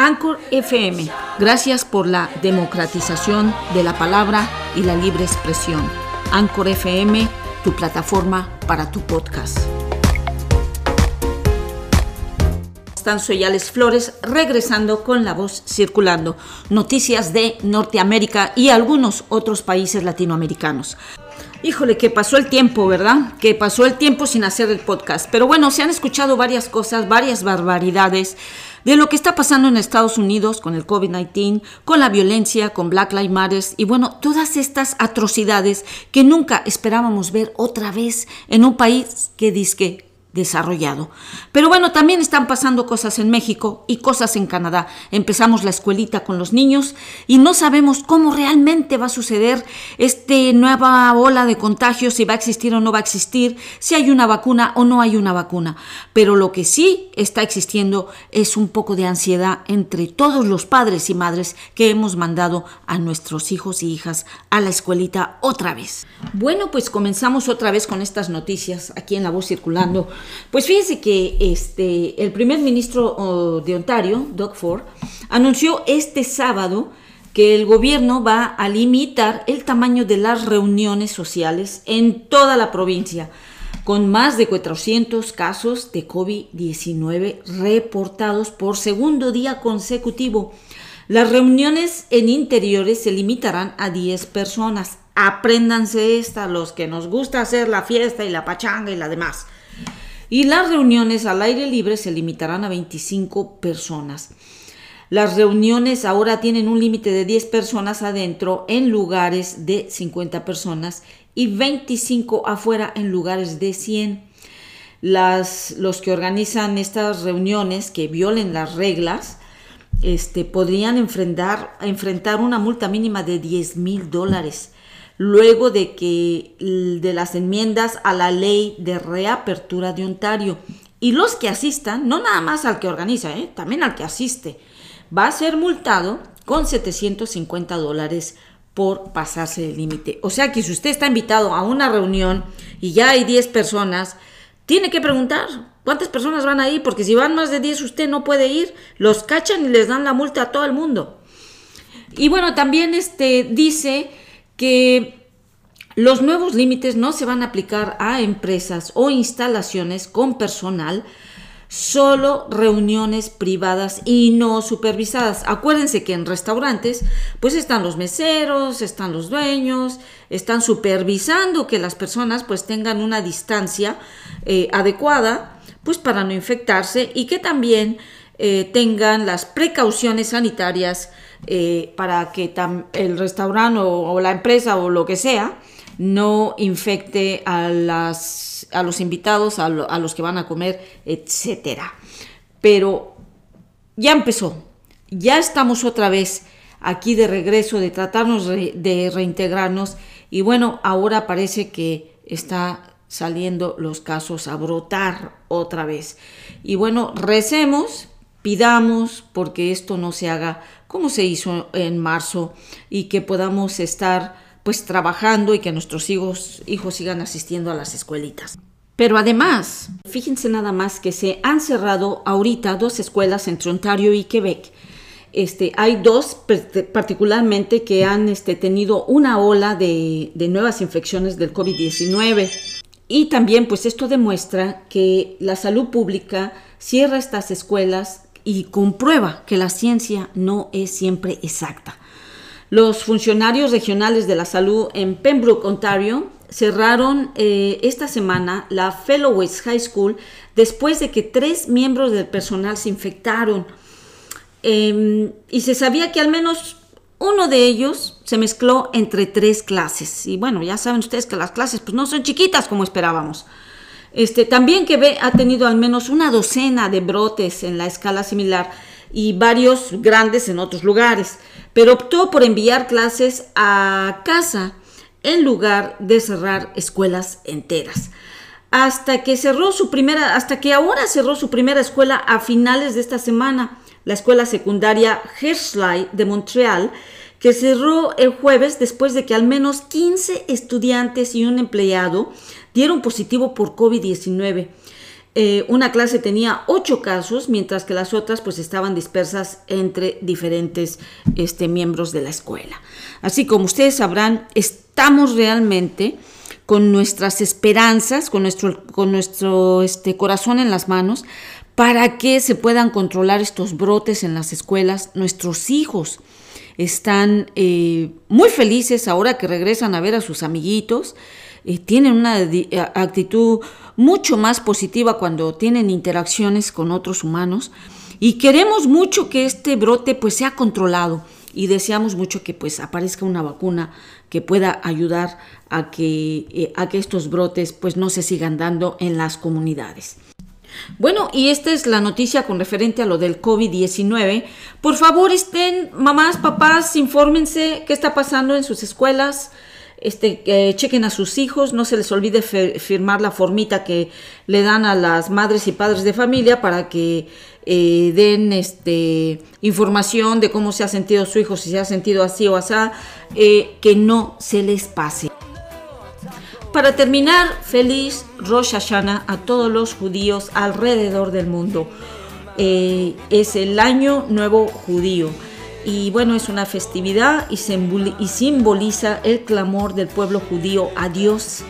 Anchor FM, gracias por la democratización de la palabra y la libre expresión. Anchor FM, tu plataforma para tu podcast. Están soy Flores regresando con la voz circulando. Noticias de Norteamérica y algunos otros países latinoamericanos. Híjole, que pasó el tiempo, ¿verdad? Que pasó el tiempo sin hacer el podcast. Pero bueno, se han escuchado varias cosas, varias barbaridades de lo que está pasando en Estados Unidos con el COVID-19, con la violencia, con Black Lives Matter y bueno, todas estas atrocidades que nunca esperábamos ver otra vez en un país que dice desarrollado. Pero bueno, también están pasando cosas en México y cosas en Canadá. Empezamos la escuelita con los niños y no sabemos cómo realmente va a suceder esta nueva ola de contagios, si va a existir o no va a existir, si hay una vacuna o no hay una vacuna. Pero lo que sí está existiendo es un poco de ansiedad entre todos los padres y madres que hemos mandado a nuestros hijos y hijas a la escuelita otra vez. Bueno, pues comenzamos otra vez con estas noticias aquí en La Voz Circulando. Pues fíjense que este, el primer ministro de Ontario, Doug Ford, anunció este sábado que el gobierno va a limitar el tamaño de las reuniones sociales en toda la provincia, con más de 400 casos de COVID-19 reportados por segundo día consecutivo. Las reuniones en interiores se limitarán a 10 personas. Apréndanse esta, los que nos gusta hacer la fiesta y la pachanga y la demás y las reuniones al aire libre se limitarán a 25 personas. Las reuniones ahora tienen un límite de 10 personas adentro en lugares de 50 personas y 25 afuera en lugares de 100. Las, los que organizan estas reuniones que violen las reglas este, podrían enfrentar, enfrentar una multa mínima de 10 mil dólares luego de que de las enmiendas a la ley de reapertura de Ontario. Y los que asistan, no nada más al que organiza, ¿eh? también al que asiste, va a ser multado con 750 dólares por pasarse el límite. O sea que si usted está invitado a una reunión y ya hay 10 personas, tiene que preguntar cuántas personas van a ir, porque si van más de 10 usted no puede ir, los cachan y les dan la multa a todo el mundo. Y bueno, también este, dice que los nuevos límites no se van a aplicar a empresas o instalaciones con personal, solo reuniones privadas y no supervisadas. Acuérdense que en restaurantes pues están los meseros, están los dueños, están supervisando que las personas pues tengan una distancia eh, adecuada pues para no infectarse y que también eh, tengan las precauciones sanitarias eh, para que el restaurante o, la empresa o lo que sea no infecte a, las, a los invitados, a, los que van a comer, etc. Pero ya empezó, ya estamos otra vez aquí de regreso, de tratarnos de reintegrarnos y bueno, ahora parece que está saliendo los casos a brotar otra vez. Y bueno, recemos, pidamos porque esto no se haga como se hizo en marzo y que podamos estar pues trabajando y que nuestros hijos, hijos sigan asistiendo a las escuelitas. Pero además, fíjense nada más que se han cerrado ahorita dos escuelas entre Ontario y Quebec. Este, hay dos particularmente que han este, tenido una ola de, de nuevas infecciones del COVID-19. Y también pues esto demuestra que la salud pública cierra estas escuelas y comprueba que la ciencia no es siempre exacta. Los funcionarios regionales de la salud en Pembroke, Ontario, cerraron eh, esta semana la Fellowes High School después de que tres miembros del personal se infectaron. Em, y se sabía que al menos uno de ellos se mezcló entre tres clases. Y bueno, ya saben ustedes que las clases pues, no son chiquitas como esperábamos. Este, también que ha tenido al menos una docena de brotes en la escala similar y varios grandes en otros lugares, pero optó por enviar clases a casa en lugar de cerrar escuelas enteras. Hasta que cerró su primera, hasta que ahora cerró su primera escuela a finales de esta semana, la escuela secundaria Herschel de Montreal, que cerró el jueves después de que al menos 15 estudiantes y un empleado dieron positivo por COVID-19. eh, una clase tenía ocho casos, mientras que las otras pues estaban dispersas entre diferentes este, miembros de la escuela. Así como ustedes sabrán, estamos realmente con nuestras esperanzas, con nuestro, con nuestro este, corazón en las manos, para que se puedan controlar estos brotes en las escuelas. Nuestros hijos están eh, muy felices ahora que regresan a ver a sus amiguitos, eh, tienen una actitud mucho más positiva cuando tienen interacciones con otros humanos. Y queremos mucho que este brote pues sea controlado. Y deseamos mucho que pues aparezca una vacuna que pueda ayudar a que, eh, a que estos brotes pues no se sigan dando en las comunidades. Bueno, y esta es la noticia con referente a lo del COVID-19. Por favor, estén, mamás, papás, infórmense qué está pasando en sus escuelas, este, chequen a sus hijos, no se les olvide firmar la formita que le dan a las madres y padres de familia para que eh, den este, información de cómo se ha sentido su hijo, si se ha sentido así o así, eh, que no se les pase. Para terminar, feliz Rosh Hashanah a todos los judíos alrededor del mundo. Eh, es el año nuevo judío y bueno, es una festividad y, simboliza el clamor del pueblo judío a Dios.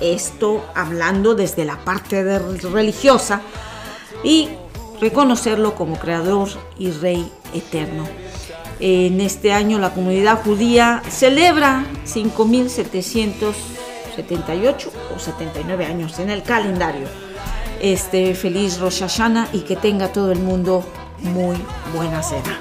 Esto hablando desde la parte religiosa y reconocerlo como creador y rey eterno. En este año la comunidad judía celebra 78 o 79 años en el calendario. Este feliz Rosh Hashanah y que tenga todo el mundo muy buena cena.